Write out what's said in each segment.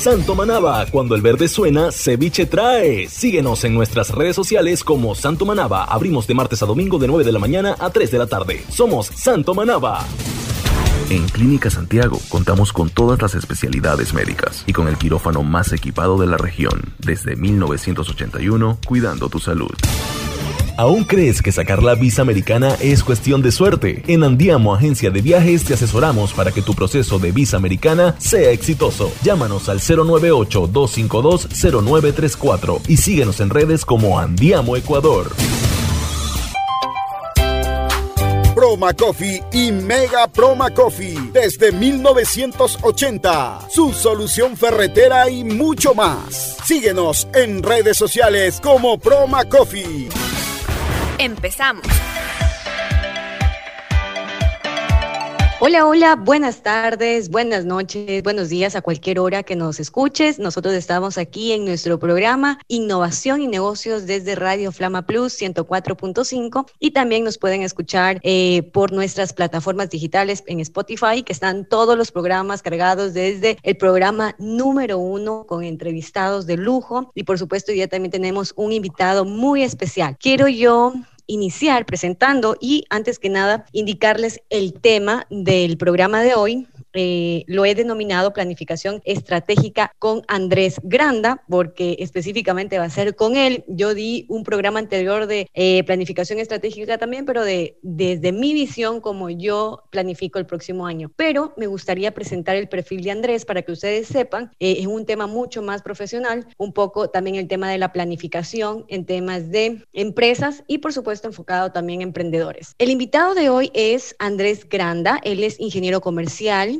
Santo Manaba, cuando el verde suena, ceviche trae. Síguenos en nuestras redes sociales como Santo Manaba. Abrimos de martes a domingo de 9 de la mañana a 3 de la tarde. Somos Santo Manaba. En Clínica Santiago contamos con todas las especialidades médicas y con el quirófano más equipado de la región desde 1981, cuidando tu salud. ¿Aún crees que sacar la visa americana es cuestión de suerte? En Andiamo Agencia de Viajes te asesoramos para que tu proceso de visa americana sea exitoso. Llámanos al 098-252-0934 y síguenos en redes como Andiamo Ecuador. Proma Coffee y Mega Proma Coffee desde 1980. Su solución ferretera y mucho más. Síguenos en redes sociales como Proma Coffee. Empezamos. Hola, hola, buenas tardes, buenas noches, buenos días a cualquier hora que nos escuches. Nosotros estamos aquí en nuestro programa Innovación y Negocios desde Radio Flama Plus 104.5 y también nos pueden escuchar eh, por nuestras plataformas digitales en Spotify, que están todos los programas cargados desde el programa número uno con entrevistados de lujo y por supuesto ya también tenemos un invitado muy especial. Quiero yo iniciar presentando y antes que nada indicarles el tema del programa de hoy, eh, lo he denominado planificación estratégica con Andrés Granda, porque específicamente va a ser con él. Yo di un programa anterior de eh, planificación estratégica también, pero de, desde mi visión como yo planifico el próximo año. Pero me gustaría presentar el perfil de Andrés para que ustedes sepan, eh, es un tema mucho más profesional, un poco también el tema de la planificación en temas de empresas y por supuesto enfocado también en emprendedores. El invitado de hoy es Andrés Granda, él es ingeniero comercial,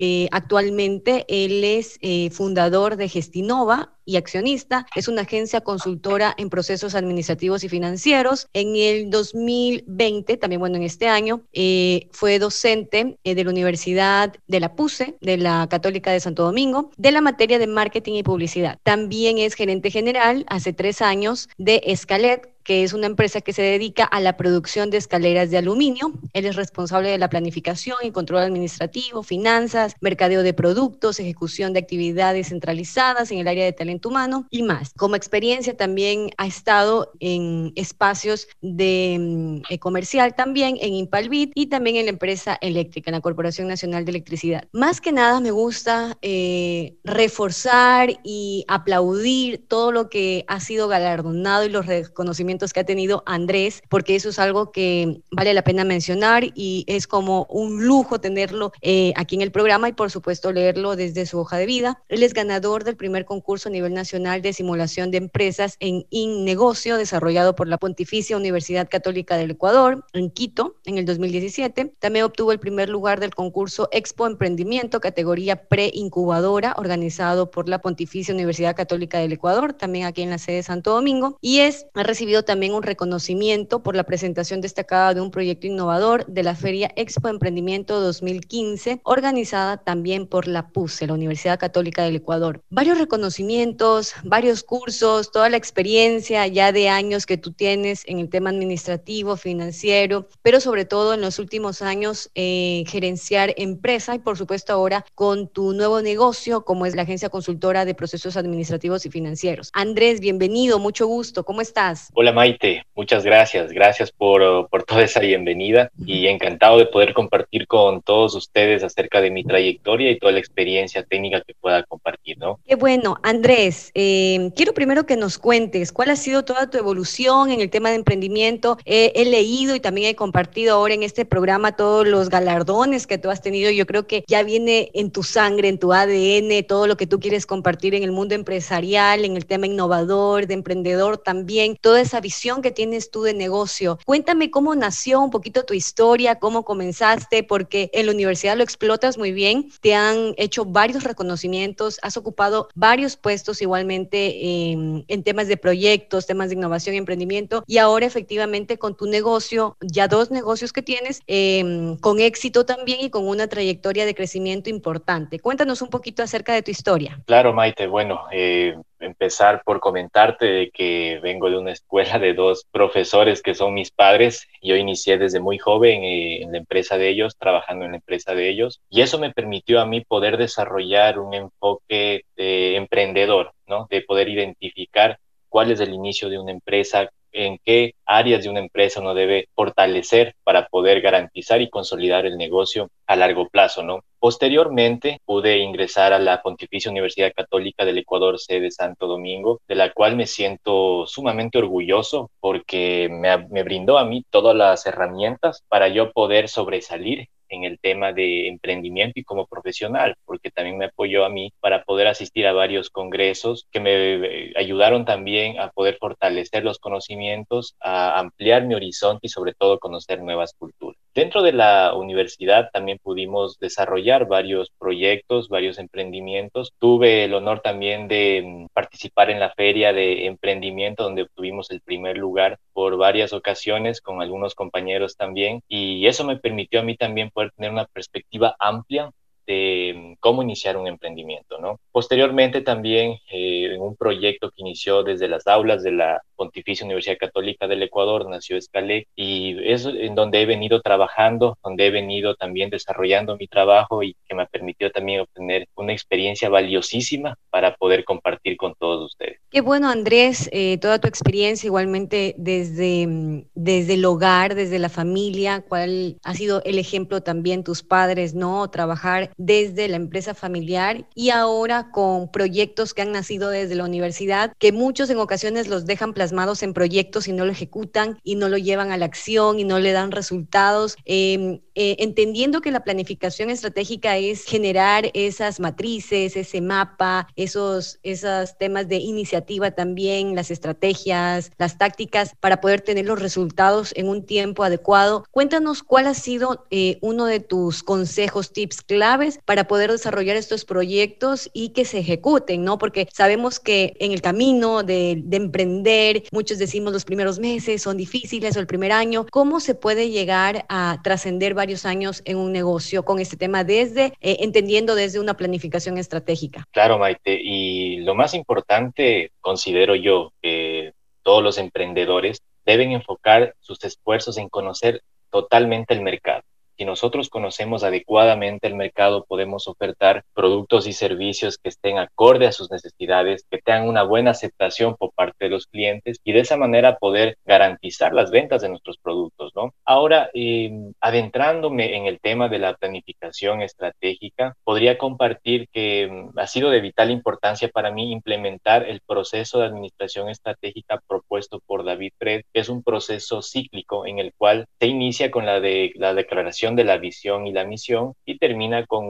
eh, actualmente él es eh, fundador de Gestinova y accionista. Es una agencia consultora en procesos administrativos y financieros. En el 2020, también bueno, en este año, eh, fue docente de la Universidad de la PUSE, de la Católica de Santo Domingo, de la materia de marketing y publicidad. También es gerente general hace tres años de Escalet, que es una empresa que se dedica a la producción de escaleras de aluminio. Él es responsable de la planificación y control administrativo, finanzas, mercadeo de productos, ejecución de actividades centralizadas en el área de talento humano y más. Como experiencia también ha estado en espacios de mm, eh, comercial también en Impalbit y también en la empresa eléctrica, en la Corporación Nacional de Electricidad. Más que nada me gusta eh, reforzar y aplaudir todo lo que ha sido galardonado y los reconocimientos que ha tenido Andrés, porque eso es algo que vale la pena mencionar y es como un lujo tenerlo eh, aquí en el programa y por supuesto leerlo desde su hoja de vida. Él es ganador del primer concurso a nivel nacional de simulación de empresas en InNegocio desarrollado por la Pontificia Universidad Católica del Ecuador en Quito en el 2017. También obtuvo el primer lugar del concurso Expo Emprendimiento categoría pre-incubadora organizado por la Pontificia Universidad Católica del Ecuador, también aquí en la sede de Santo Domingo y es ha recibido también un reconocimiento por la presentación destacada de un proyecto innovador de la Feria Expo Emprendimiento 2015, organizada también por la PUSE, la Universidad Católica del Ecuador. Varios reconocimientos, varios cursos, toda la experiencia ya de años que tú tienes en el tema administrativo, financiero, pero sobre todo en los últimos años eh, gerenciar empresa y por supuesto ahora con tu nuevo negocio como es la agencia consultora de procesos administrativos y financieros. Andrés, bienvenido, mucho gusto, ¿cómo estás? Hola Maite, muchas gracias. Gracias por, por, toda esa bienvenida y encantado de poder compartir con todos ustedes acerca de mi trayectoria y toda la experiencia técnica que pueda compartir, ¿no? Qué bueno. Andrés, eh, quiero primero que nos cuentes cuál ha sido toda tu evolución en el tema de emprendimiento. he leído y también he compartido ahora en este programa todos los galardones que tú has tenido. Yo creo que ya viene en tu sangre, en tu ADN, todo lo que tú quieres compartir en el mundo empresarial, en el tema innovador, de emprendedor también, toda esa visión que tienes tú de negocio. Cuéntame cómo nació un poquito tu historia, cómo comenzaste, porque en la universidad lo explotas muy bien, te han hecho varios reconocimientos, has ocupado varios puestos igualmente en, temas de proyectos, temas de innovación y emprendimiento, y ahora efectivamente con tu negocio, ya dos negocios que tienes, em, con éxito también y con una trayectoria de crecimiento importante. Cuéntanos un poquito acerca de tu historia. Claro, Maite. Bueno, eh, empezar por comentarte de que vengo de una escuela de dos profesores que son mis padres. Yo inicié desde muy joven eh, en la empresa de ellos, trabajando en la empresa de ellos, y eso me permitió a mí poder desarrollar un enfoque de emprendedor, ¿no? De poder identificar cuál es el inicio de una empresa, en qué áreas de una empresa uno debe fortalecer para poder garantizar y consolidar el negocio a largo plazo, ¿no? Posteriormente pude ingresar a la Pontificia Universidad Católica del Ecuador, sede Santo Domingo, de la cual me siento sumamente orgulloso porque me, me brindó a mí todas las herramientas para yo poder sobresalir en el tema de emprendimiento y como profesional, porque también me apoyó a mí para poder asistir a varios congresos que me eh, ayudaron también a poder fortalecer los conocimientos, a ampliar mi horizonte y sobre todo conocer nuevas culturas. Dentro de la universidad también pudimos desarrollar varios proyectos, varios emprendimientos. Tuve el honor también de mm, participar en la feria de emprendimiento donde obtuvimos el primer lugar por varias ocasiones con algunos compañeros también y eso me permitió a mí también poder tener una perspectiva amplia de mm, cómo iniciar un emprendimiento, ¿no? Posteriormente también eh, en un proyecto que inició desde las aulas de la Pontificia Universidad Católica del Ecuador, nació Escalec, y es en donde he venido trabajando, donde he venido también desarrollando mi trabajo y que me permitió también obtener una experiencia valiosísima para poder compartir con todos ustedes. Qué bueno, Andrés, eh, toda tu experiencia igualmente desde, mm, desde el hogar, desde la familia, cuál ha sido el ejemplo también tus padres, ¿no? Trabajar desde la empresa familiar y ahora con proyectos que han nacido desde la universidad, que muchos en ocasiones los dejan plasmados en proyectos y no lo ejecutan y no lo llevan a la acción y no le dan resultados. Em, eh, entendiendo que la planificación estratégica es generar esas matrices, ese mapa, esos, esos temas de iniciativa también, las estrategias, las tácticas para poder tener los resultados en un tiempo adecuado. Cuéntanos cuál ha sido eh, uno de tus consejos, tips claves para poder desarrollar estos proyectos y que se ejecuten, ¿no? Porque sabemos que en el camino de, de emprender, muchos decimos los primeros meses son difíciles o el primer año. ¿Cómo se puede llegar a trascender varios años en un negocio con este tema desde, eh, entendiendo desde una planificación estratégica? Claro, Maite. Y lo más importante, considero yo, que todos los emprendedores deben enfocar sus esfuerzos en conocer totalmente el mercado si nosotros conocemos adecuadamente el mercado, podemos ofertar productos y servicios que estén acorde a sus necesidades, que tengan una buena aceptación por parte de los clientes y de esa manera poder garantizar las ventas de nuestros productos, ¿no? Ahora, em, adentrándome en el tema de la planificación estratégica, podría compartir que em, ha sido de vital importancia para mí implementar el proceso de administración estratégica propuesto por David Fred, que es un proceso cíclico en el cual se inicia con la de la declaración de la visión y la misión y termina con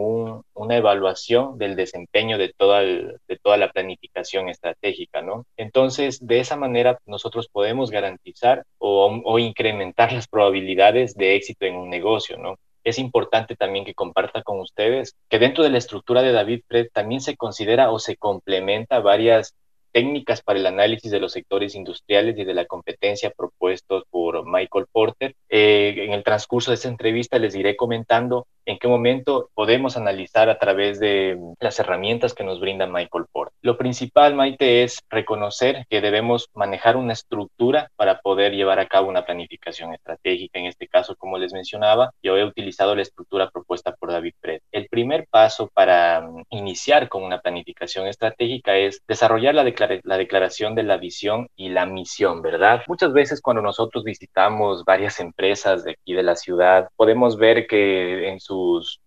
una evaluación del desempeño de toda, de toda la planificación estratégica, ¿no? Entonces, de esa manera nosotros podemos garantizar o, incrementar las probabilidades de éxito en un negocio, ¿no? es importante también que comparta con ustedes que dentro de la estructura de David Fred también se considera o se complementa varias técnicas para el análisis de los sectores industriales y de la competencia propuestos por Michael Porter. Eh, en el transcurso de esta entrevista les iré comentando en qué momento podemos analizar a través de las herramientas que nos brinda Michael. Lo principal, Maite, es reconocer que debemos manejar una estructura para poder llevar a cabo una planificación estratégica. En este caso, como les mencionaba, yo he utilizado la estructura propuesta por David Fred. El primer paso para mm, iniciar con una planificación estratégica es desarrollar la declaración la declaración de la visión y la misión, ¿verdad? Muchas veces cuando nosotros visitamos varias empresas de aquí de la ciudad, podemos ver que en sus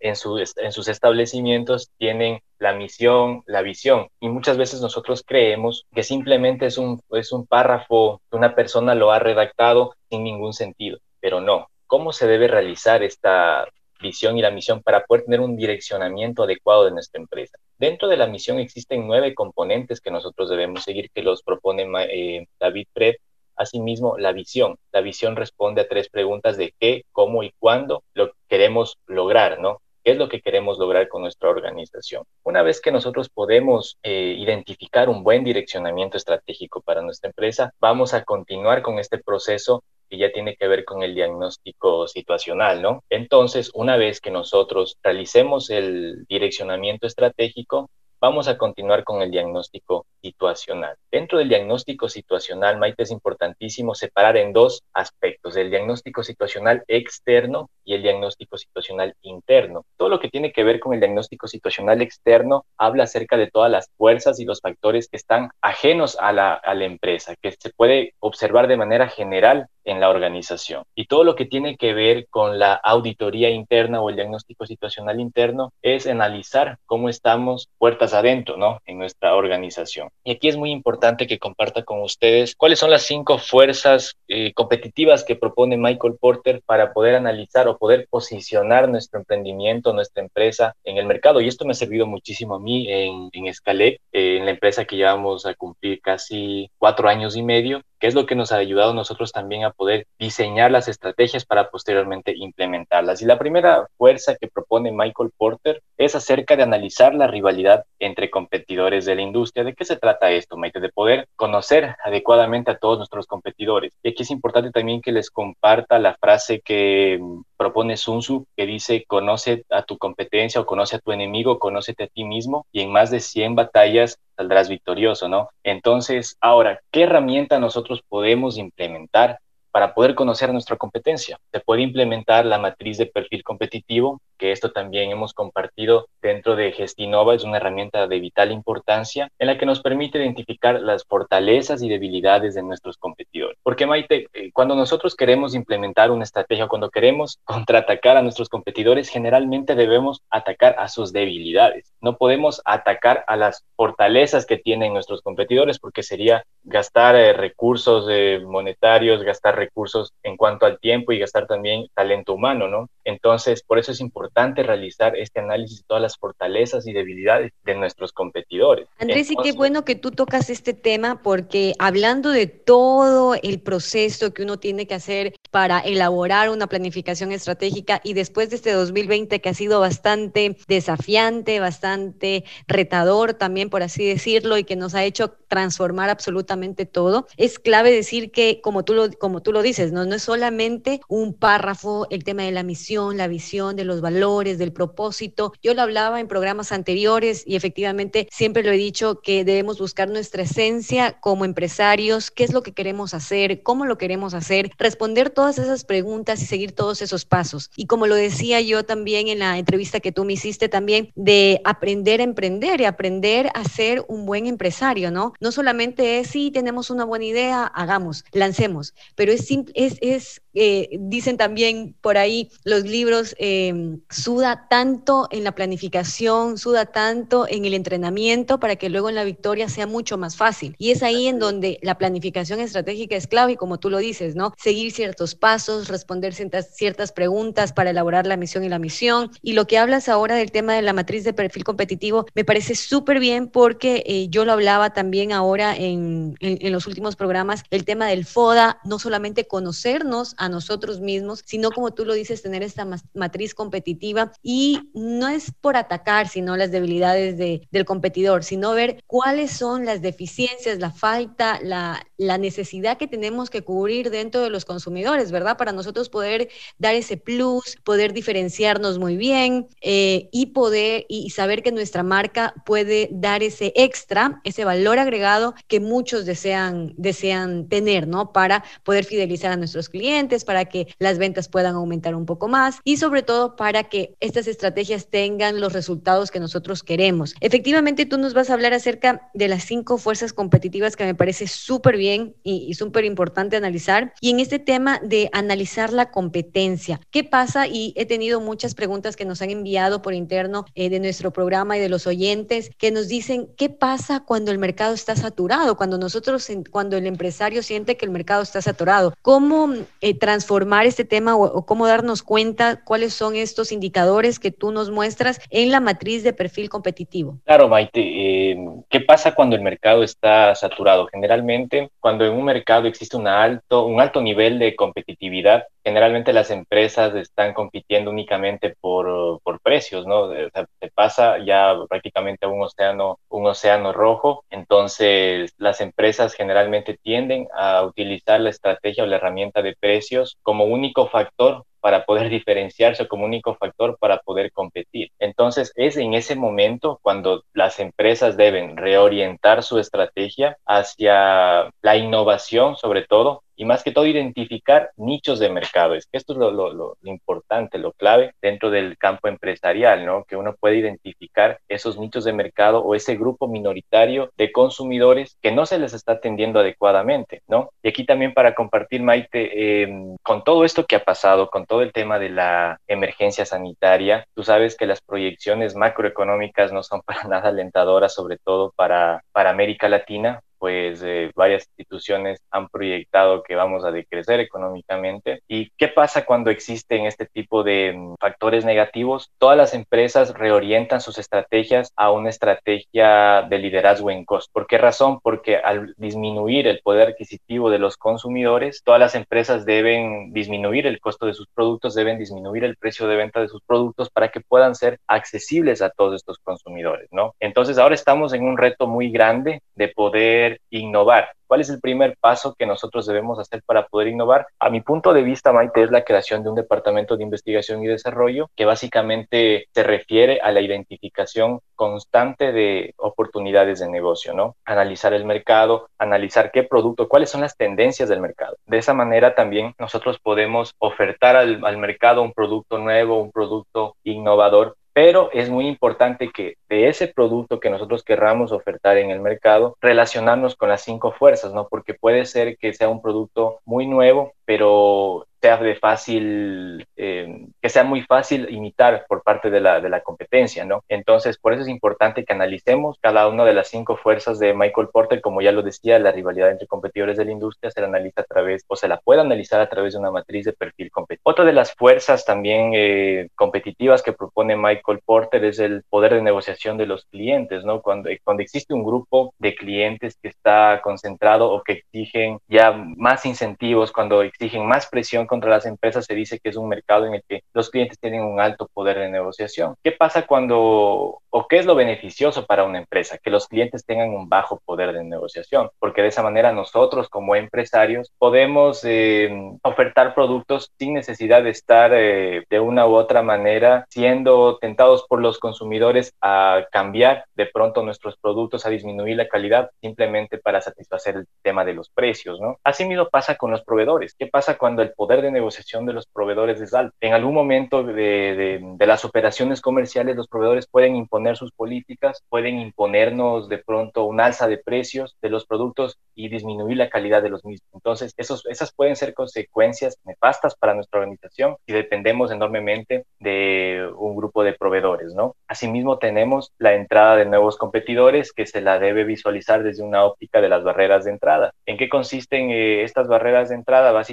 establecimientos tienen la misión, la visión. Y muchas veces nosotros creemos que simplemente es un, es un párrafo una persona lo ha redactado sin ningún sentido, pero no. ¿Cómo se debe realizar esta visión y la misión para poder tener un direccionamiento adecuado de nuestra empresa? Dentro de la misión existen nueve componentes que nosotros debemos seguir, que los propone eh, David Fred, Asimismo, la visión. La visión responde a tres preguntas de qué, cómo y cuándo lo queremos lograr, ¿no? ¿Qué es lo que queremos lograr con nuestra organización? Una vez que nosotros podemos eh, identificar un buen direccionamiento estratégico para nuestra empresa, vamos a continuar con este proceso que ya tiene que ver con el diagnóstico situacional, ¿no? Entonces, una vez que nosotros realicemos el direccionamiento estratégico, vamos a continuar con el diagnóstico situacional. Dentro del diagnóstico situacional, Maite, es importantísimo separar en dos aspectos, el diagnóstico situacional externo y el diagnóstico situacional interno. Todo lo que tiene que ver con el diagnóstico situacional externo habla acerca de todas las fuerzas y los factores que están ajenos a la, a la empresa, que se puede observar de manera general en la organización. Y todo lo que tiene que ver con la auditoría interna o el diagnóstico situacional interno es analizar cómo estamos puertas adentro, ¿no? En nuestra organización. Y aquí es muy importante que comparta con ustedes cuáles son las cinco fuerzas eh, competitivas que propone Michael Porter para poder analizar o poder posicionar nuestro emprendimiento, nuestra empresa en el mercado. Y esto me ha servido muchísimo a mí en, en eh, en la empresa que llevamos a cumplir casi cuatro años y medio que es lo que nos ha ayudado nosotros también a poder diseñar las estrategias para posteriormente implementarlas. Y la primera fuerza que propone Michael Porter es acerca de analizar la rivalidad entre competidores de la industria. ¿De qué se trata esto, Maite? De poder conocer adecuadamente a todos nuestros competidores. Y aquí es importante también que les comparta la frase que propone Sun Tzu, que dice, conoce a tu competencia o conoce a tu enemigo, conócete a ti mismo y en más de 100 batallas saldrás victorioso, ¿no? Entonces, ahora, ¿qué herramienta nosotros podemos implementar para poder conocer nuestra competencia. Se puede implementar la matriz de perfil competitivo, que esto también hemos compartido dentro de Gestinova, es una herramienta de vital importancia en la que nos permite identificar las fortalezas y debilidades de nuestros competidores. Porque Maite, eh, cuando nosotros queremos implementar una estrategia, cuando queremos contraatacar a nuestros competidores, generalmente debemos atacar a sus debilidades. No podemos atacar a las fortalezas que tienen nuestros competidores porque sería gastar eh, recursos eh, monetarios, gastar recursos en cuanto al tiempo y gastar también talento humano, ¿no? Entonces, por eso es importante realizar este análisis de todas las fortalezas y debilidades de nuestros competidores. Andrés, y qué bueno que tú tocas este tema porque hablando de todo el proceso que uno tiene que hacer para elaborar una planificación estratégica y después de este 2020 que ha sido bastante desafiante, bastante retador también, por así decirlo, y que nos ha hecho transformar absolutamente todo, es clave decir que, como tú lo, como tú lo dices, ¿no? no es solamente un párrafo el tema de la misión, la visión, de los valores, del propósito. Yo lo hablaba en programas anteriores y efectivamente siempre lo he dicho que debemos buscar nuestra esencia como empresarios, qué es lo que queremos hacer, cómo lo queremos hacer, responder todas esas preguntas y seguir todos esos pasos. Y como lo decía yo también en la entrevista que tú me hiciste también, de aprender a emprender y aprender a ser un buen empresario, ¿no? No solamente es, si tenemos una buena idea, hagamos, lancemos, pero es, es, es eh, dicen también por ahí los libros, em, suda tanto en la planificación, suda tanto en el entrenamiento para que luego en la victoria sea mucho más fácil. Y es ahí en donde la planificación estratégica es clave y como tú lo dices, ¿no? Seguir ciertos pasos, responder ciertas, ciertas preguntas para elaborar la misión y la misión. Y lo que hablas ahora del tema de la matriz de perfil competitivo me parece súper bien porque eh, yo lo hablaba también ahora en, en, en los últimos programas, el tema del FODA, no solamente conocernos, a nosotros mismos, sino como tú lo dices, tener esta matriz competitiva y no es por atacar, sino las debilidades de, del competidor, sino ver cuáles son las deficiencias, la falta, la, la necesidad que tenemos que cubrir dentro de los consumidores, ¿verdad? Para nosotros poder dar ese plus, poder diferenciarnos muy bien eh, y poder y saber que nuestra marca puede dar ese extra, ese valor agregado que muchos desean, desean tener, ¿no? Para poder fidelizar a nuestros clientes para que las ventas puedan aumentar un poco más y sobre todo para que estas estrategias tengan los resultados que nosotros queremos. Efectivamente, tú nos vas a hablar acerca de las cinco fuerzas competitivas que me parece súper bien y, súper importante analizar. Y en este tema de analizar la competencia, ¿qué pasa? Y he tenido muchas preguntas que nos han enviado por interno eh, de nuestro programa y de los oyentes que nos dicen, ¿qué pasa cuando el mercado está saturado? Cuando nosotros, cuando el empresario siente que el mercado está saturado, ¿cómo eh, transformar este tema o, cómo darnos cuenta cuáles son estos indicadores que tú nos muestras en la matriz de perfil competitivo? Claro, Maite. Eh, ¿Qué pasa cuando el mercado está saturado? Generalmente, cuando en un mercado existe un alto, un alto nivel de competitividad, generalmente las empresas están compitiendo únicamente por, por precios, ¿no? O sea, se pasa ya prácticamente a un océano, un océano rojo, entonces las empresas generalmente tienden a utilizar la estrategia o la herramienta de precios como único factor para poder diferenciarse como único factor para poder competir. Entonces es en ese momento cuando las empresas deben reorientar su estrategia hacia la innovación sobre todo y más que todo identificar nichos de mercado. Es que esto es lo, lo, lo, importante, lo clave dentro del campo empresarial, ¿no? Que uno puede identificar esos nichos de mercado o ese grupo minoritario de consumidores que no se les está atendiendo adecuadamente, ¿no? Y aquí también para compartir, Maite, eh, con todo esto que ha pasado, con todo el tema de la emergencia sanitaria, tú sabes que las proyecciones macroeconómicas no son para nada alentadoras, sobre todo para, para América Latina, pues eh, varias instituciones han proyectado que vamos a decrecer económicamente. ¿Y qué pasa cuando existen este tipo de mm, factores negativos? Todas las empresas reorientan sus estrategias a una estrategia de liderazgo en costo. ¿Por qué razón? Porque al disminuir el poder adquisitivo de los consumidores, todas las empresas deben disminuir el costo de sus productos, deben disminuir el precio de venta de sus productos para que puedan ser accesibles a todos estos consumidores, ¿no? Entonces ahora estamos en un reto muy grande de poder innovar. ¿Cuál es el primer paso que nosotros debemos hacer para poder innovar? A mi punto de vista, Maite, es la creación de un departamento de investigación y desarrollo que básicamente se refiere a la identificación constante de oportunidades de negocio, ¿no? Analizar el mercado, analizar qué producto, cuáles son las tendencias del mercado. De esa manera también nosotros podemos ofertar al, al mercado un producto nuevo, un producto innovador pero es muy importante que de ese producto que nosotros querramos ofertar en el mercado, relacionarnos con las cinco fuerzas, ¿no? Porque puede ser que sea un producto muy nuevo, pero sea de fácil, eh, que sea muy fácil imitar por parte de la, de la competencia, ¿no? Entonces, por eso es importante que analicemos cada una de las cinco fuerzas de Michael Porter, como ya lo decía, la rivalidad entre competidores de la industria se la analiza a través, o se la puede analizar a través de una matriz de perfil competitivo. Otra de las fuerzas también eh, competitivas que propone Michael Porter es el poder de negociación de los clientes, ¿no? Cuando, cuando existe un grupo de clientes que está concentrado o que exigen ya más incentivos, cuando exigen más presión contra las empresas, se dice que es un mercado en el que los clientes tienen un alto poder de negociación. ¿Qué pasa cuando, o qué es lo beneficioso para una empresa? Que los clientes tengan un bajo poder de negociación, porque de esa manera nosotros como empresarios podemos eh, ofertar productos sin necesidad de estar eh, de una u otra manera siendo tentados por los consumidores a cambiar de pronto nuestros productos, a disminuir la calidad simplemente para satisfacer el tema de los precios, ¿no? Asimismo pasa con los proveedores. ¿Qué pasa cuando el poder de negociación de los proveedores es alto? En algún momento de, de, las operaciones comerciales, los proveedores pueden imponer sus políticas, pueden imponernos de pronto un alza de precios de los productos y disminuir la calidad de los mismos. Entonces, esos, esas pueden ser consecuencias nefastas para nuestra organización y dependemos enormemente de un grupo de proveedores, ¿no? Asimismo, tenemos la entrada de nuevos competidores que se la debe visualizar desde una óptica de las barreras de entrada. ¿En qué consisten eh, estas barreras de entrada? Básicamente,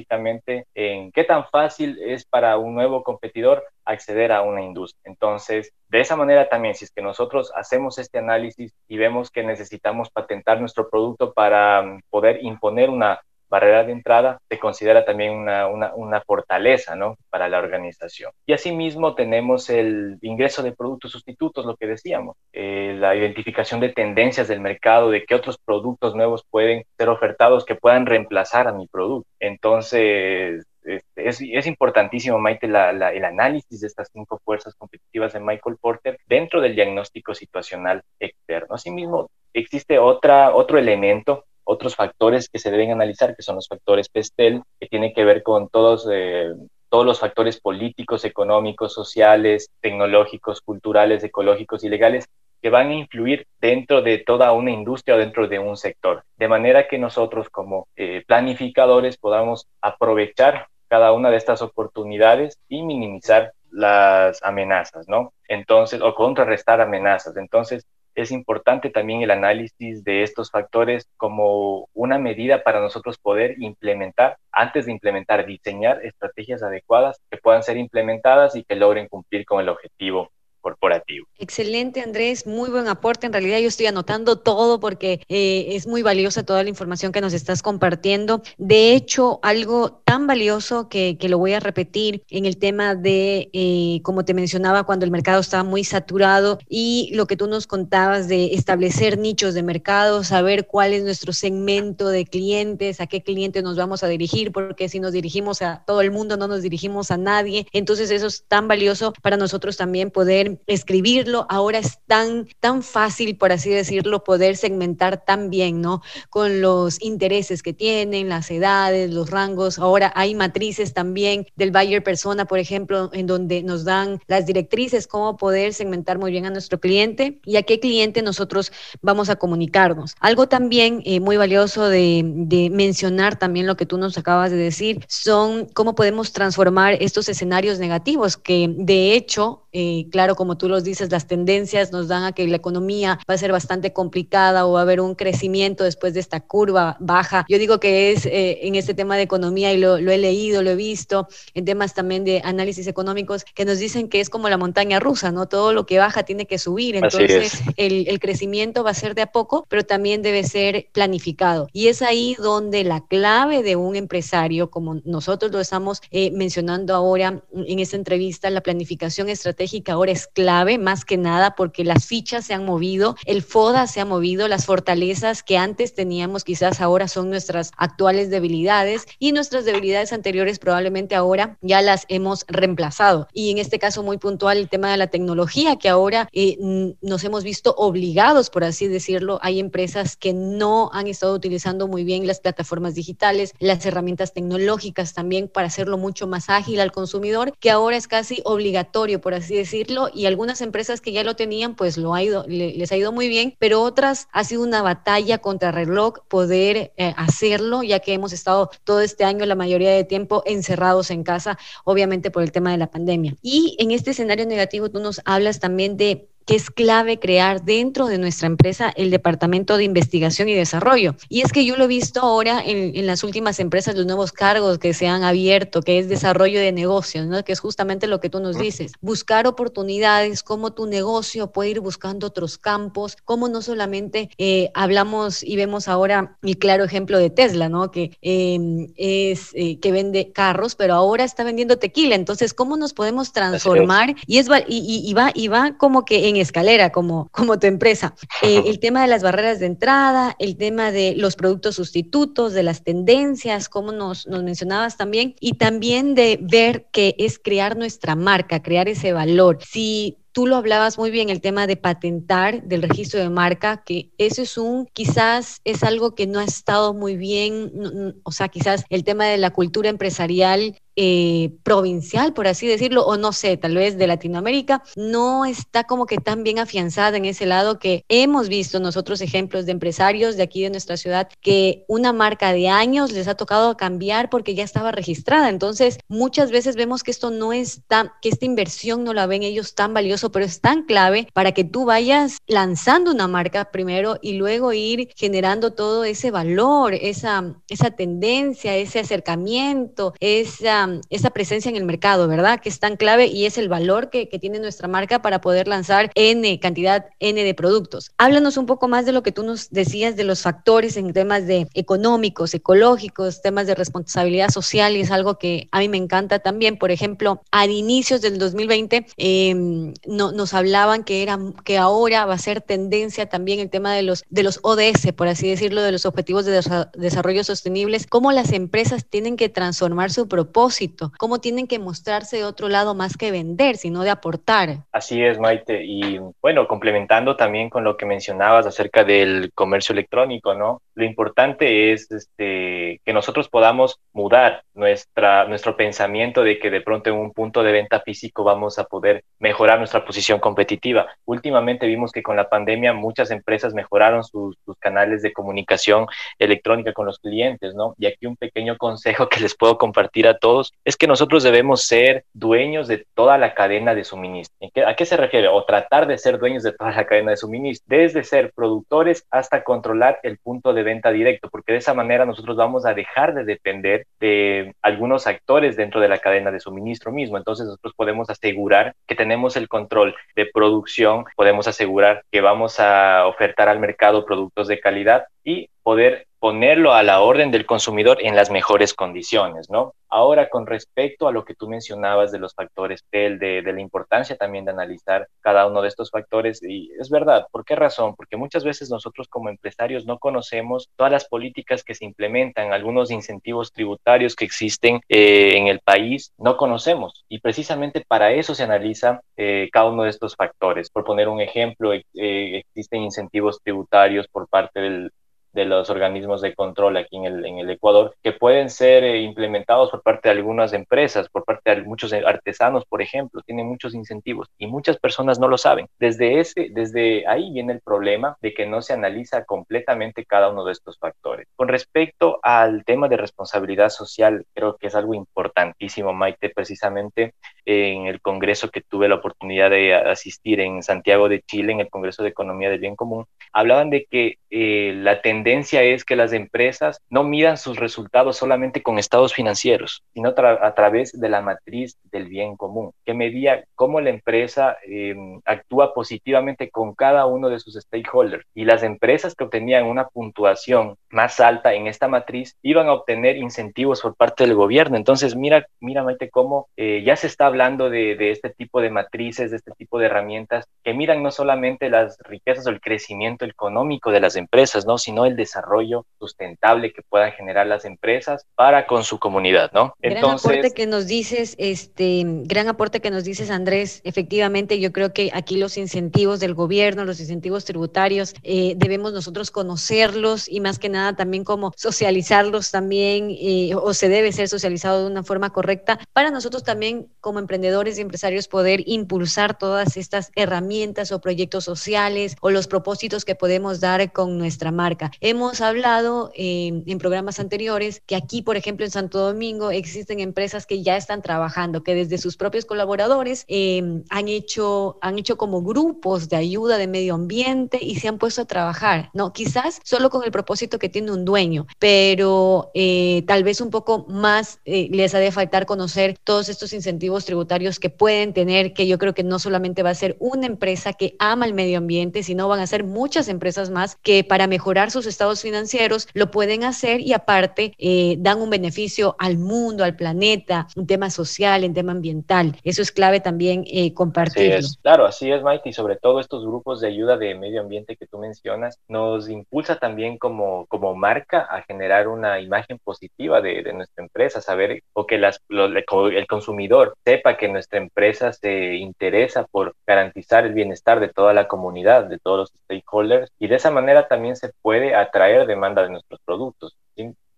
en qué tan fácil es para un nuevo competidor acceder a una industria. Entonces, de esa manera también, si es que nosotros hacemos este análisis y vemos que necesitamos patentar nuestro producto para mm, poder imponer una barrera de entrada, se considera también una, una, una, fortaleza ¿no? para la organización. Y asimismo tenemos el ingreso de productos sustitutos, lo que decíamos, eh, la identificación de tendencias del mercado, de qué otros productos nuevos pueden ser ofertados que puedan reemplazar a mi producto. Entonces, este, es, es, importantísimo, Maite, la, la, el análisis de estas cinco fuerzas competitivas de Michael Porter dentro del diagnóstico situacional externo. Asimismo, existe otra, otro elemento, otros factores que se deben analizar, que son los factores PESTEL, que tienen que ver con todos, eh, todos los factores políticos, económicos, sociales, tecnológicos, culturales, ecológicos y legales que van a influir dentro de toda una industria o dentro de un sector, de manera que nosotros como eh, planificadores podamos aprovechar cada una de estas oportunidades y minimizar las amenazas, ¿no? Entonces, o contrarrestar amenazas. Entonces, es importante también el análisis de estos factores como una medida para nosotros poder implementar, antes de implementar, diseñar estrategias adecuadas que puedan ser implementadas y que logren cumplir con el objetivo corporativo. Excelente, Andrés, muy buen aporte. En realidad yo estoy anotando todo porque eh, es muy valiosa toda la información que nos estás compartiendo. De hecho, algo tan valioso que, que lo voy a repetir en el tema de, eh, como te mencionaba, cuando el mercado estaba muy saturado y lo que tú nos contabas de establecer nichos de mercado, saber cuál es nuestro segmento de clientes, a qué clientes nos vamos a dirigir, porque si nos dirigimos a todo el mundo, no nos dirigimos a nadie. Entonces eso es tan valioso para nosotros también poder escribirlo. Ahora es tan, tan fácil, por así decirlo, poder segmentar tan bien, ¿no? Con los intereses que tienen, las edades, los rangos. Ahora hay matrices también del buyer persona, por ejemplo, en donde nos dan las directrices, cómo poder segmentar muy bien a nuestro cliente y a qué cliente nosotros vamos a comunicarnos. Algo también eh, muy valioso de, de mencionar también lo que tú nos acabas de decir son cómo podemos transformar estos escenarios negativos que de hecho, eh, claro, como tú los dices, las tendencias nos dan a que la economía va a ser bastante complicada o va a haber un crecimiento después de esta curva baja. Yo digo que es eh, en este tema de economía y lo, he leído, lo he visto, en temas también de análisis económicos, que nos dicen que es como la montaña rusa, ¿no? Todo lo que baja tiene que subir. Entonces, el, el crecimiento va a ser de a poco, pero también debe ser planificado. Y es ahí donde la clave de un empresario, como nosotros lo estamos eh, mencionando ahora en esta entrevista, la planificación estratégica ahora es clave más que nada porque las fichas se han movido, el FODA se ha movido, las fortalezas que antes teníamos quizás ahora son nuestras actuales debilidades y nuestras debilidades anteriores probablemente ahora ya las hemos reemplazado. Y en este caso muy puntual el tema de la tecnología que ahora eh, nos hemos visto obligados, por así decirlo, hay empresas que no han estado utilizando muy bien las plataformas digitales, las herramientas tecnológicas también para hacerlo mucho más ágil al consumidor, que ahora es casi obligatorio, por así decirlo, y algunas empresas que ya lo tenían, pues lo ha ido, les ha ido muy bien, pero otras ha sido una batalla contra reloj poder eh, hacerlo, ya que hemos estado todo este año, la mayoría de tiempo, encerrados en casa, obviamente por el tema de la pandemia. Y en este escenario negativo, tú nos hablas también de que es clave crear dentro de nuestra empresa el departamento de investigación y desarrollo. Y es que yo lo he visto ahora en, las últimas empresas, los nuevos cargos que se han abierto, que es desarrollo de negocios, ¿no? que es justamente lo que tú nos dices, buscar oportunidades, cómo tu negocio puede ir buscando otros campos, cómo no solamente eh, hablamos y vemos ahora el claro ejemplo de Tesla, ¿no? que em, es eh, que vende carros, pero ahora está vendiendo tequila. Entonces, ¿cómo nos podemos transformar? Y, es, y, y, va, y va como que en escalera como, como tu empresa. Eh, el tema de las barreras de entrada, el tema de los productos sustitutos, de las tendencias, como nos, nos mencionabas también, y también de ver que es crear nuestra marca, crear ese valor. Si Tú lo hablabas muy bien, el tema de patentar del registro de marca, que eso es un, quizás es algo que no ha estado muy bien, o sea, quizás el tema de la cultura empresarial eh, provincial, por así decirlo, o no sé, tal vez de Latinoamérica, no está como que tan bien afianzada en ese lado que hemos visto nosotros ejemplos de empresarios de aquí de nuestra ciudad que una marca de años les ha tocado cambiar porque ya estaba registrada. Entonces, muchas veces vemos que esto no está, que esta inversión no la ven ellos tan valioso, pero es tan clave para que tú vayas lanzando una marca primero y luego ir generando todo ese valor, esa, esa tendencia, ese acercamiento, esa esa, presencia en el mercado, ¿verdad? Que es tan clave y es el valor que, tiene nuestra marca para poder lanzar N cantidad, N de productos. Háblanos un poco más de lo que tú nos decías de los factores en temas de económicos, ecológicos, temas de responsabilidad social y es algo que a mí me encanta también. Por ejemplo, a inicios del 2020 em, no, nos hablaban que, era, que ahora va a ser tendencia también el tema de los, de los ODS, por así decirlo, de los Objetivos de Desarrollo Sostenibles, cómo las empresas tienen que transformar su propósito cómo tienen que mostrarse de otro lado más que vender, sino de aportar. Así es, Maite. Y bueno, complementando también con lo que mencionabas acerca del comercio electrónico, ¿no? Lo importante es este, que nosotros podamos mudar nuestra, nuestro pensamiento de que de pronto en un punto de venta físico vamos a poder mejorar nuestra posición competitiva. Últimamente vimos que con la pandemia muchas empresas mejoraron sus, sus canales de comunicación electrónica con los clientes, ¿no? Y aquí un pequeño consejo que les puedo compartir a todos es que nosotros debemos ser dueños de toda la cadena de suministro. ¿A qué se refiere? O tratar de ser dueños de toda la cadena de suministro, desde ser productores hasta controlar el punto de venta directo, porque de esa manera nosotros vamos a dejar de depender de algunos actores dentro de la cadena de suministro mismo. Entonces nosotros podemos asegurar que tenemos el control de producción, podemos asegurar que vamos a ofertar al mercado productos de calidad y poder ponerlo a la orden del consumidor en las mejores condiciones, ¿no? Ahora, con respecto a lo que tú mencionabas de los factores PEL, de, la importancia también de analizar cada uno de estos factores, y es verdad, ¿por qué razón? Porque muchas veces nosotros como empresarios no conocemos todas las políticas que se implementan, algunos incentivos tributarios que existen eh, en el país, no conocemos, y precisamente para eso se analiza eh, cada uno de estos factores. Por poner un ejemplo, eh, existen incentivos tributarios por parte del, de los organismos de control aquí en el, en el Ecuador, que pueden ser eh, implementados por parte de algunas empresas, por parte de muchos artesanos, por ejemplo, tienen muchos incentivos y muchas personas no lo saben. Desde, ese, desde ahí viene el problema de que no se analiza completamente cada uno de estos factores. Con respecto al tema de responsabilidad social, creo que es algo importantísimo, Maite, precisamente en el congreso que tuve la oportunidad de asistir en Santiago de Chile, en el Congreso de Economía del Bien Común, hablaban de que eh, la tendencia tendencia es que las empresas no midan sus resultados solamente con estados financieros, sino a través de la matriz del bien común, que medía cómo la empresa em, actúa positivamente con cada uno de sus stakeholders. Y las empresas que obtenían una puntuación más alta en esta matriz iban a obtener incentivos por parte del gobierno. Entonces, mira, mira Maite, cómo eh, ya se está hablando de, de este tipo de matrices, de este tipo de herramientas que miran no solamente las riquezas o el crecimiento económico de las empresas, ¿no? sino el desarrollo sustentable que puedan generar las empresas para con su comunidad, ¿no? Entonces, gran aporte que nos dices, este, gran aporte que nos dices, Andrés. Efectivamente, yo creo que aquí los incentivos del gobierno, los incentivos tributarios, eh, debemos nosotros conocerlos y más que nada también como socializarlos también, eh, o se debe ser socializado de una forma correcta para nosotros también como emprendedores y empresarios poder impulsar todas estas herramientas o proyectos sociales o los propósitos que podemos dar con nuestra marca. Hemos hablado eh, en programas anteriores que aquí, por ejemplo, en Santo Domingo existen empresas que ya están trabajando, que desde sus propios colaboradores eh, han, hecho, han hecho como grupos de ayuda de medio ambiente y se han puesto a trabajar, ¿no? Quizás solo con el propósito que tiene un dueño, pero eh, tal vez un poco más les ha de faltar conocer todos estos incentivos tributarios que pueden tener, que yo creo que no solamente va a ser una empresa que ama el medio ambiente, sino van a ser muchas empresas más que para mejorar sus estados financieros, lo pueden hacer y aparte eh, dan un beneficio al mundo, al planeta, un tema social, en tema ambiental. Eso es clave también eh, compartirlo. Claro, así es, Maite, y sobre todo estos grupos de ayuda de medio ambiente que tú mencionas, nos impulsa también como, como marca a generar una imagen positiva de, nuestra empresa, saber o que las, el consumidor sepa que nuestra empresa se interesa por garantizar el bienestar de toda la comunidad, de todos los stakeholders, y de esa manera también se puede atraer demanda de nuestros productos,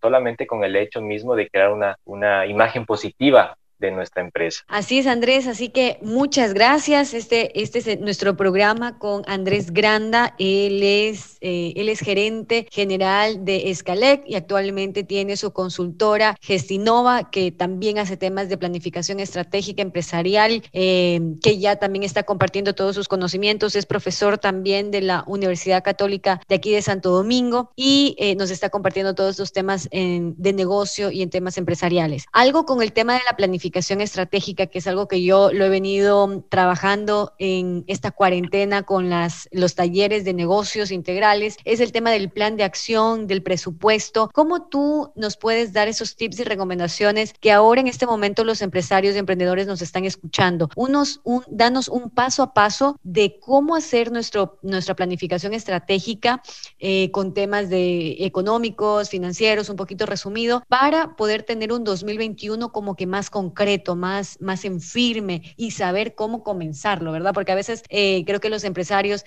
solamente con el hecho mismo de crear una, una imagen positiva de nuestra empresa. Así es, Andrés. Así que muchas gracias. Este, este es nuestro programa con Andrés Granda. Él es, eh, él es gerente general de Escalec y actualmente tiene su consultora Gestinova, que también hace temas de planificación estratégica empresarial, eh, que ya también está compartiendo todos sus conocimientos. Es profesor también de la Universidad Católica de aquí de Santo Domingo y eh, nos está compartiendo todos los temas de negocio y en temas empresariales. Algo con el tema de la planificación estratégica, que es algo que yo lo he venido trabajando en esta cuarentena con las, los talleres de negocios integrales, es el tema del plan de acción, del presupuesto. ¿Cómo tú nos puedes dar esos tips y recomendaciones que ahora en este momento los empresarios y emprendedores nos están escuchando? Unos, un, danos un paso a paso de cómo hacer nuestro, nuestra planificación estratégica eh, con temas de económicos, financieros, un poquito resumido, para poder tener un 2021 como que más concreto concreto, más, más en firme y saber cómo comenzarlo, ¿verdad? Porque a veces eh, creo que los empresarios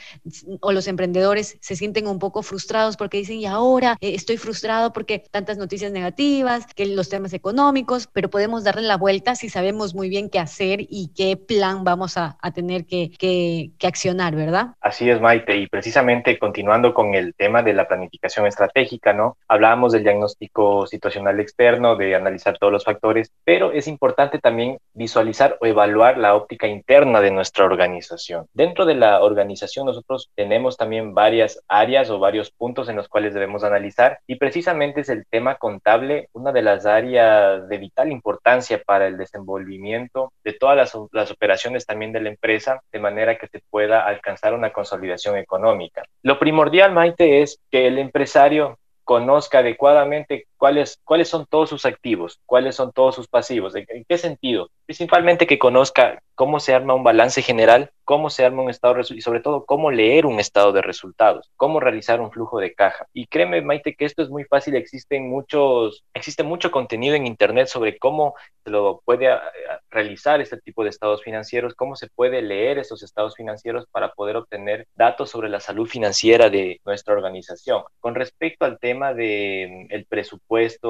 o los emprendedores se sienten un poco frustrados porque dicen, y ahora eh, estoy frustrado porque tantas noticias negativas, que los temas económicos, pero podemos darle la vuelta si sabemos muy bien qué hacer y qué plan vamos a, tener que, que, que accionar, ¿verdad? Así es, Maite, y precisamente continuando con el tema de la planificación estratégica, ¿no? Hablábamos del diagnóstico situacional externo, de analizar todos los factores, pero es importante también visualizar o evaluar la óptica interna de nuestra organización. Dentro de la organización nosotros tenemos también varias áreas o varios puntos en los cuales debemos analizar y precisamente es el tema contable una de las áreas de vital importancia para el desenvolvimiento de todas las, las operaciones también de la empresa de manera que se pueda alcanzar una consolidación económica. Lo primordial, Maite, es que el empresario conozca adecuadamente cuáles, cuáles son todos sus activos, cuáles son todos sus pasivos, en qué sentido. Principalmente que conozca cómo se arma un balance general, cómo se arma un estado de y sobre todo cómo leer un estado de resultados, cómo realizar un flujo de caja. Y créeme, Maite, que esto es muy fácil. Existen muchos, existe mucho contenido en Internet sobre cómo se lo puede ah, realizar este tipo de estados financieros, cómo se puede leer estos estados financieros para poder obtener datos sobre la salud financiera de nuestra organización. Con respecto al tema del el presupuesto,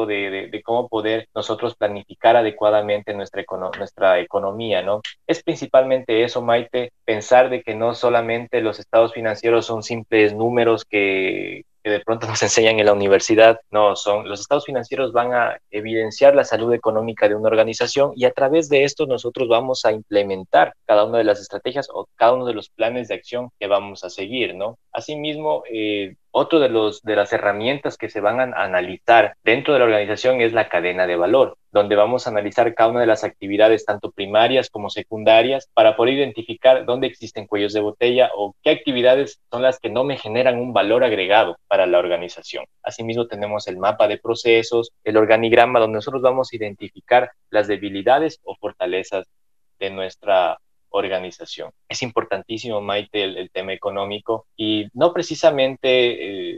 de, de, cómo poder nosotros planificar adecuadamente nuestra, nuestra economía, ¿no? principalmente eso, Maite, pensar de que no solamente los estados financieros son simples números que, que de pronto nos enseñan en la universidad. No, son los estados financieros van a evidenciar la salud económica de una organización y a través de esto nosotros vamos a implementar cada una de las estrategias o cada uno de los planes de acción que vamos a seguir, ¿no? Asimismo, eh, otro de, los, de las herramientas que se van a analizar dentro de la organización es la cadena de valor, donde vamos a analizar cada una de las actividades, tanto primarias como secundarias, para poder identificar dónde existen cuellos de botella o qué actividades son las que no me generan un valor agregado para la organización. Asimismo, tenemos el mapa de procesos, el organigrama, donde nosotros vamos a identificar las debilidades o fortalezas de nuestra organización. Es importantísimo, Maite, el, tema económico y no precisamente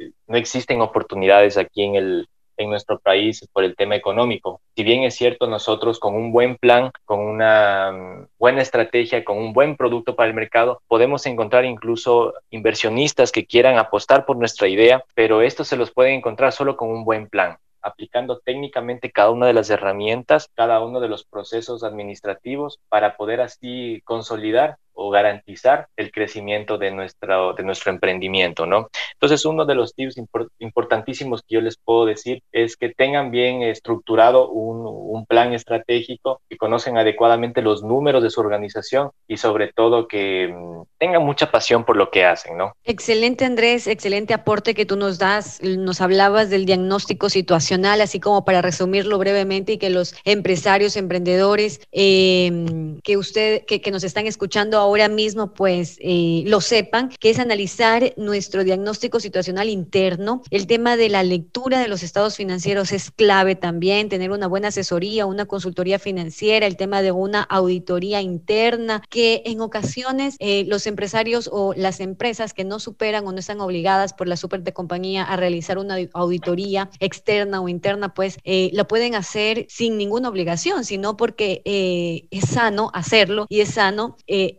eh, no existen oportunidades aquí en el en nuestro país por el tema económico. Si bien es cierto, nosotros con un buen plan, con una mm, buena estrategia, con un buen producto para el mercado, podemos encontrar incluso inversionistas que quieran apostar por nuestra idea, pero esto se los puede encontrar solo con un buen plan aplicando técnicamente cada una de las herramientas, cada uno de los procesos administrativos para poder así consolidar o garantizar el crecimiento de nuestro, de nuestro emprendimiento, ¿no? Entonces, uno de los tips importantísimos que yo les puedo decir es que tengan bien estructurado un, un, plan estratégico, que conocen adecuadamente los números de su organización y sobre todo que mm, tengan mucha pasión por lo que hacen, ¿no? Excelente, Andrés, excelente aporte que tú nos das. Nos hablabas del diagnóstico situacional, así como para resumirlo brevemente y que los empresarios, emprendedores eh, que usted, que, que nos están escuchando ahora mismo pues eh, lo sepan, que es analizar nuestro diagnóstico situacional interno. El tema de la lectura de los estados financieros es clave también, tener una buena asesoría, una consultoría financiera, el tema de una auditoría interna, que en ocasiones eh, los empresarios o las empresas que no superan o no están obligadas por la super de compañía a realizar una auditoría externa o interna, pues eh, lo pueden hacer sin ninguna obligación, sino porque es sano hacerlo y es sano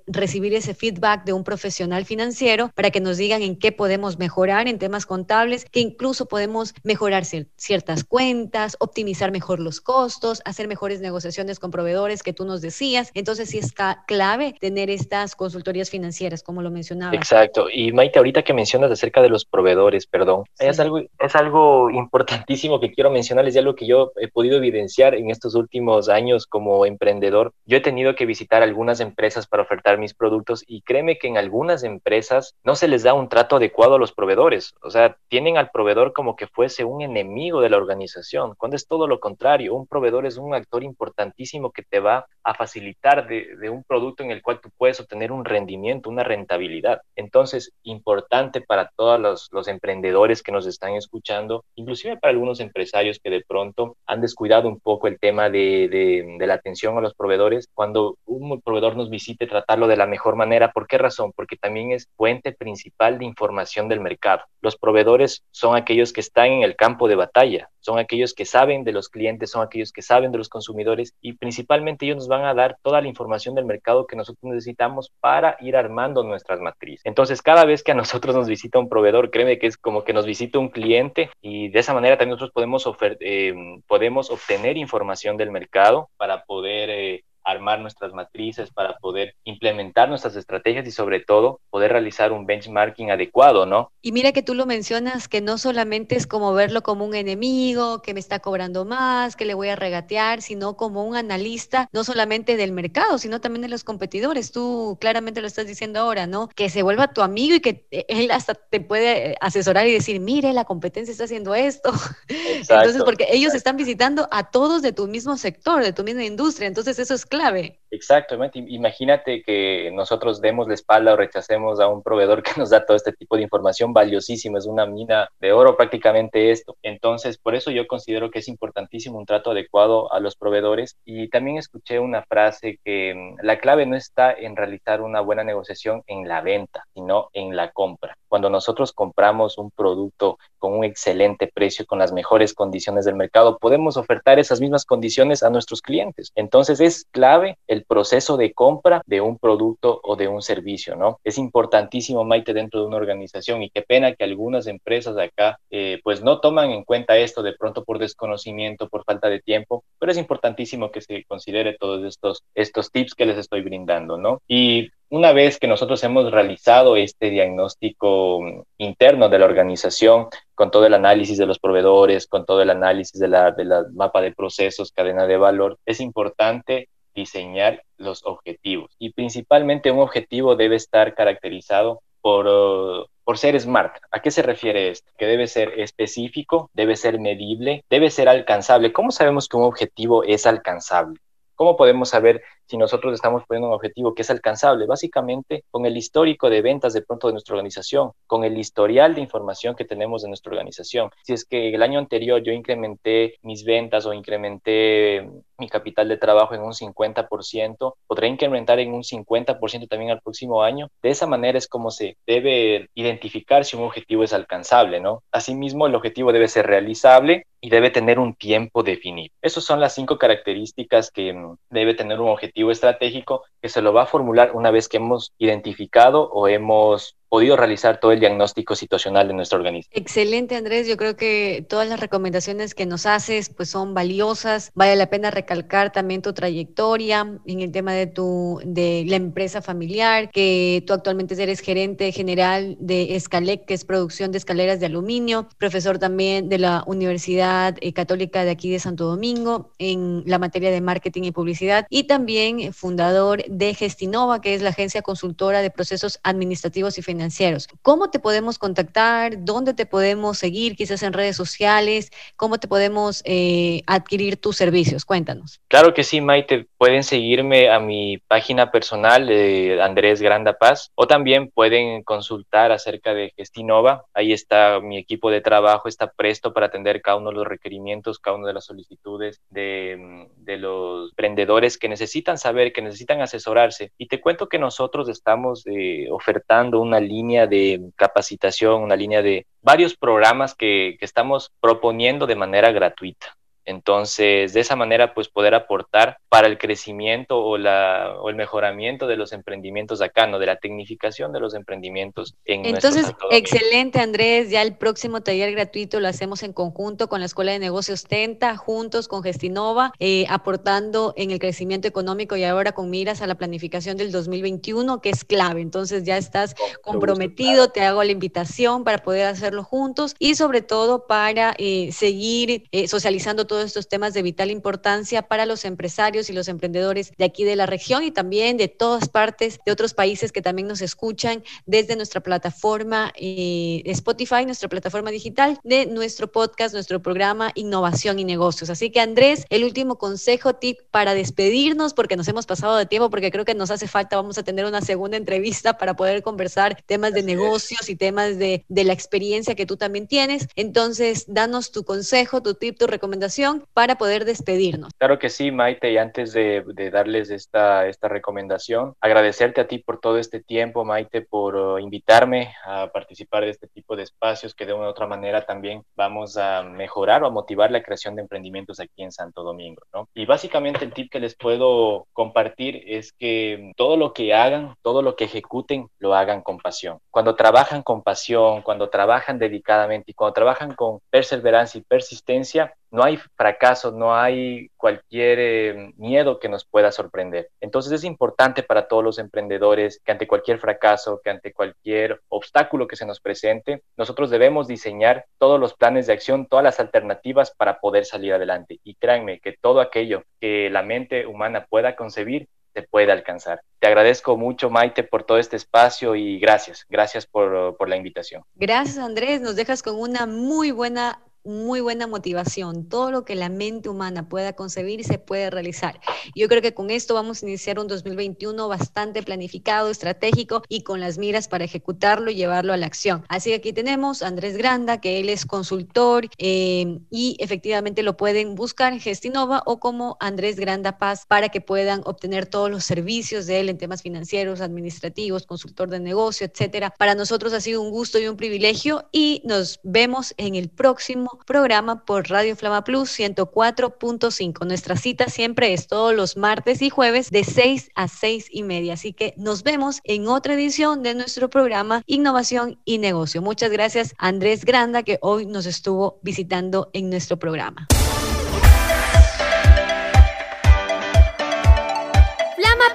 recibir ese feedback de un profesional financiero para que nos digan en qué podemos mejorar en temas contables, que incluso podemos mejorar ciertas cuentas, optimizar mejor los costos, hacer mejores negociaciones con proveedores que tú nos decías. Entonces sí es clave tener estas consultorías financieras, como lo mencionaba. Exacto. Y Maite, ahorita que mencionas acerca de los proveedores, perdón, es, algo, es algo importantísimo que quiero mencionarles y algo que yo he podido evidenciar en estos últimos años como emprendedor. Yo he tenido que visitar algunas empresas para ofertar mis productos y créeme que en algunas empresas no se les da un trato adecuado a los proveedores. O sea, tienen al proveedor como que fuese un enemigo de la organización, cuando es todo lo contrario. Un proveedor es un actor importantísimo que te va a facilitar de, un producto en el cual tú puedes obtener un rendimiento, una rentabilidad. Entonces, importante para todos los, los emprendedores que nos están escuchando, inclusive para algunos empresarios que de pronto han descuidado un poco el tema de, de, de la atención a los proveedores, cuando un proveedor nos visite, tratarlo de la mejor manera. ¿Por qué razón? Porque también es fuente principal de información del mercado. Los proveedores son aquellos que están en el campo de batalla, son aquellos que saben de los clientes, son aquellos que saben de los consumidores y principalmente ellos nos van a dar toda la información del mercado que nosotros necesitamos para ir armando nuestras matrices. Entonces, cada vez que a nosotros nos visita un proveedor, créeme que es como que nos visita un cliente y de esa manera también nosotros podemos, eh, podemos obtener información del mercado para poder eh, armar nuestras matrices, para poder implementar nuestras estrategias y sobre todo poder realizar un benchmarking adecuado, ¿no? Y mira que tú lo mencionas, que no solamente es como verlo como un enemigo, que me está cobrando más, que le voy a regatear, sino como un analista, no solamente del mercado, sino también de los competidores. Tú claramente lo estás diciendo ahora, ¿no? Que se vuelva tu amigo y que él hasta te puede asesorar y decir, mire, la competencia está haciendo esto. Entonces, porque ellos están visitando a todos de tu mismo sector, de tu misma industria. Entonces, eso es clave. Exactamente. Imagínate que nosotros demos la espalda o rechacemos a un proveedor que nos da todo este tipo de información valiosísima, es una mina de oro prácticamente esto. Entonces, por eso yo considero que es importantísimo un trato adecuado a los proveedores. Y también escuché una frase que mm, la clave no está en realizar una buena negociación en la venta, sino en la compra. Cuando nosotros compramos un producto con un excelente precio, con las mejores condiciones del mercado, podemos ofertar esas mismas condiciones a nuestros clientes. Entonces, es clave el proceso de compra de un producto o de un servicio, ¿no? Es importantísimo, Maite, dentro de una organización y qué pena que algunas empresas de acá eh, pues no toman en cuenta esto de pronto por desconocimiento, por falta de tiempo, pero es importantísimo que se considere todos estos, estos tips que les estoy brindando, ¿no? Y una vez que nosotros hemos realizado este diagnóstico interno de la organización, con todo el análisis de los proveedores, con todo el análisis de la, de la mapa de procesos, cadena de valor, es importante diseñar los objetivos. Y principalmente un objetivo debe estar caracterizado por, por ser SMART. ¿A qué se refiere esto? Que debe ser específico, debe ser medible, debe ser alcanzable. ¿Cómo sabemos que un objetivo es alcanzable? ¿Cómo podemos saber si nosotros estamos poniendo un objetivo que es alcanzable? Básicamente con el histórico de ventas de pronto de nuestra organización, con el historial de información que tenemos de nuestra organización. Si es que el año anterior yo incrementé mis ventas o incrementé mi capital de trabajo en un 50%, podré incrementar en un 50% también al próximo año. De esa manera es como se debe identificar si un objetivo es alcanzable, ¿no? Asimismo, el objetivo debe ser realizable y debe tener un tiempo definido. Esas son las cinco características que mm, debe tener un objetivo estratégico que se lo va a formular una vez que hemos identificado o hemos podido realizar todo el diagnóstico situacional de nuestro organismo. Excelente, Andrés. Yo creo que todas las recomendaciones que nos haces pues son valiosas. Vale la pena recalcar también tu trayectoria en el tema de tu de la empresa familiar, que tú actualmente eres gerente general de Escalec, que es producción de escaleras de aluminio, profesor también de la Universidad eh, Católica de aquí de Santo Domingo en la materia de marketing y publicidad y también fundador de Gestinova, que es la agencia consultora de procesos administrativos y financieros financieros. ¿Cómo te podemos contactar? ¿Dónde te podemos seguir? Quizás en redes sociales. ¿Cómo te podemos eh, adquirir tus servicios? Cuéntanos. Claro que sí, Maite. Pueden seguirme a mi página personal de Andrés Granda Paz o también pueden consultar acerca de Gestinova. Ahí está mi equipo de trabajo, está presto para atender cada uno de los requerimientos, cada una de las solicitudes de, de los emprendedores que necesitan saber, que necesitan asesorarse. Y te cuento que nosotros estamos eh, ofertando una línea de capacitación, una línea de varios programas que estamos proponiendo de manera gratuita. Entonces, de esa manera, pues poder aportar para el crecimiento o, la, o el mejoramiento de los emprendimientos acá, ¿no? De la tecnificación de los emprendimientos en Entonces, excelente, Andrés. Ya el próximo taller gratuito lo hacemos en conjunto con la Escuela de Negocios Tenta, juntos con Gestinova, eh, aportando en el crecimiento económico y ahora con miras a la planificación del 2021, que es clave. Entonces, ya estás comprometido, te hago la invitación para poder hacerlo juntos y sobre todo para eh, seguir eh, socializando todo estos temas de vital importancia para los empresarios y los emprendedores de aquí de la región y también de todas partes de otros países que también nos escuchan desde nuestra plataforma eh, Spotify, nuestra plataforma digital de nuestro podcast, nuestro programa Innovación y Negocios. Así que Andrés, el último consejo, tip para despedirnos, porque nos hemos pasado de tiempo, porque creo que nos hace falta, vamos a tener una segunda entrevista para poder conversar temas de negocios y temas de, de la experiencia que tú también tienes. Entonces, danos tu consejo, tu tip, tu recomendación para poder despedirnos. Claro que sí, Maite, y antes de, darles esta, esta recomendación, agradecerte a ti por todo este tiempo, Maite, por uh, invitarme a participar de este tipo de espacios que de una u otra manera también vamos a mejorar o a motivar la creación de emprendimientos aquí en Santo Domingo, ¿no? Y básicamente el tip que les puedo compartir es que todo lo que hagan, todo lo que ejecuten, lo hagan con pasión. Cuando trabajan con pasión, cuando trabajan dedicadamente y cuando trabajan con perseverancia y persistencia, no hay fracaso, no hay cualquier eh, miedo que nos pueda sorprender. Entonces es importante para todos los emprendedores que ante cualquier fracaso, que ante cualquier obstáculo que se nos presente, nosotros debemos diseñar todos los planes de acción, todas las alternativas para poder salir adelante. Y créanme que todo aquello que la mente humana pueda concebir se puede alcanzar. Te agradezco mucho, Maite, por todo este espacio y gracias, gracias por, por la invitación. Gracias, Andrés. Nos dejas con una muy buena muy buena motivación. Todo lo que la mente humana pueda concebir se puede realizar. Yo creo que con esto vamos a iniciar un 2021 bastante planificado, estratégico y con las miras para ejecutarlo y llevarlo a la acción. Así que aquí tenemos a Andrés Granda, que él es consultor eh, y efectivamente lo pueden buscar en Gestinova o como Andrés Granda Paz para que puedan obtener todos los servicios de él en temas financieros, administrativos, consultor de negocio, etcétera. Para nosotros ha sido un gusto y un privilegio y nos vemos en el próximo programa por Radio Flama Plus 104.5. Nuestra cita siempre es todos los martes y jueves de 6 a 6 y media. Así que nos vemos en otra edición de nuestro programa Innovación y Negocio. Muchas gracias Andrés Granda que hoy nos estuvo visitando en nuestro programa.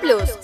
Plus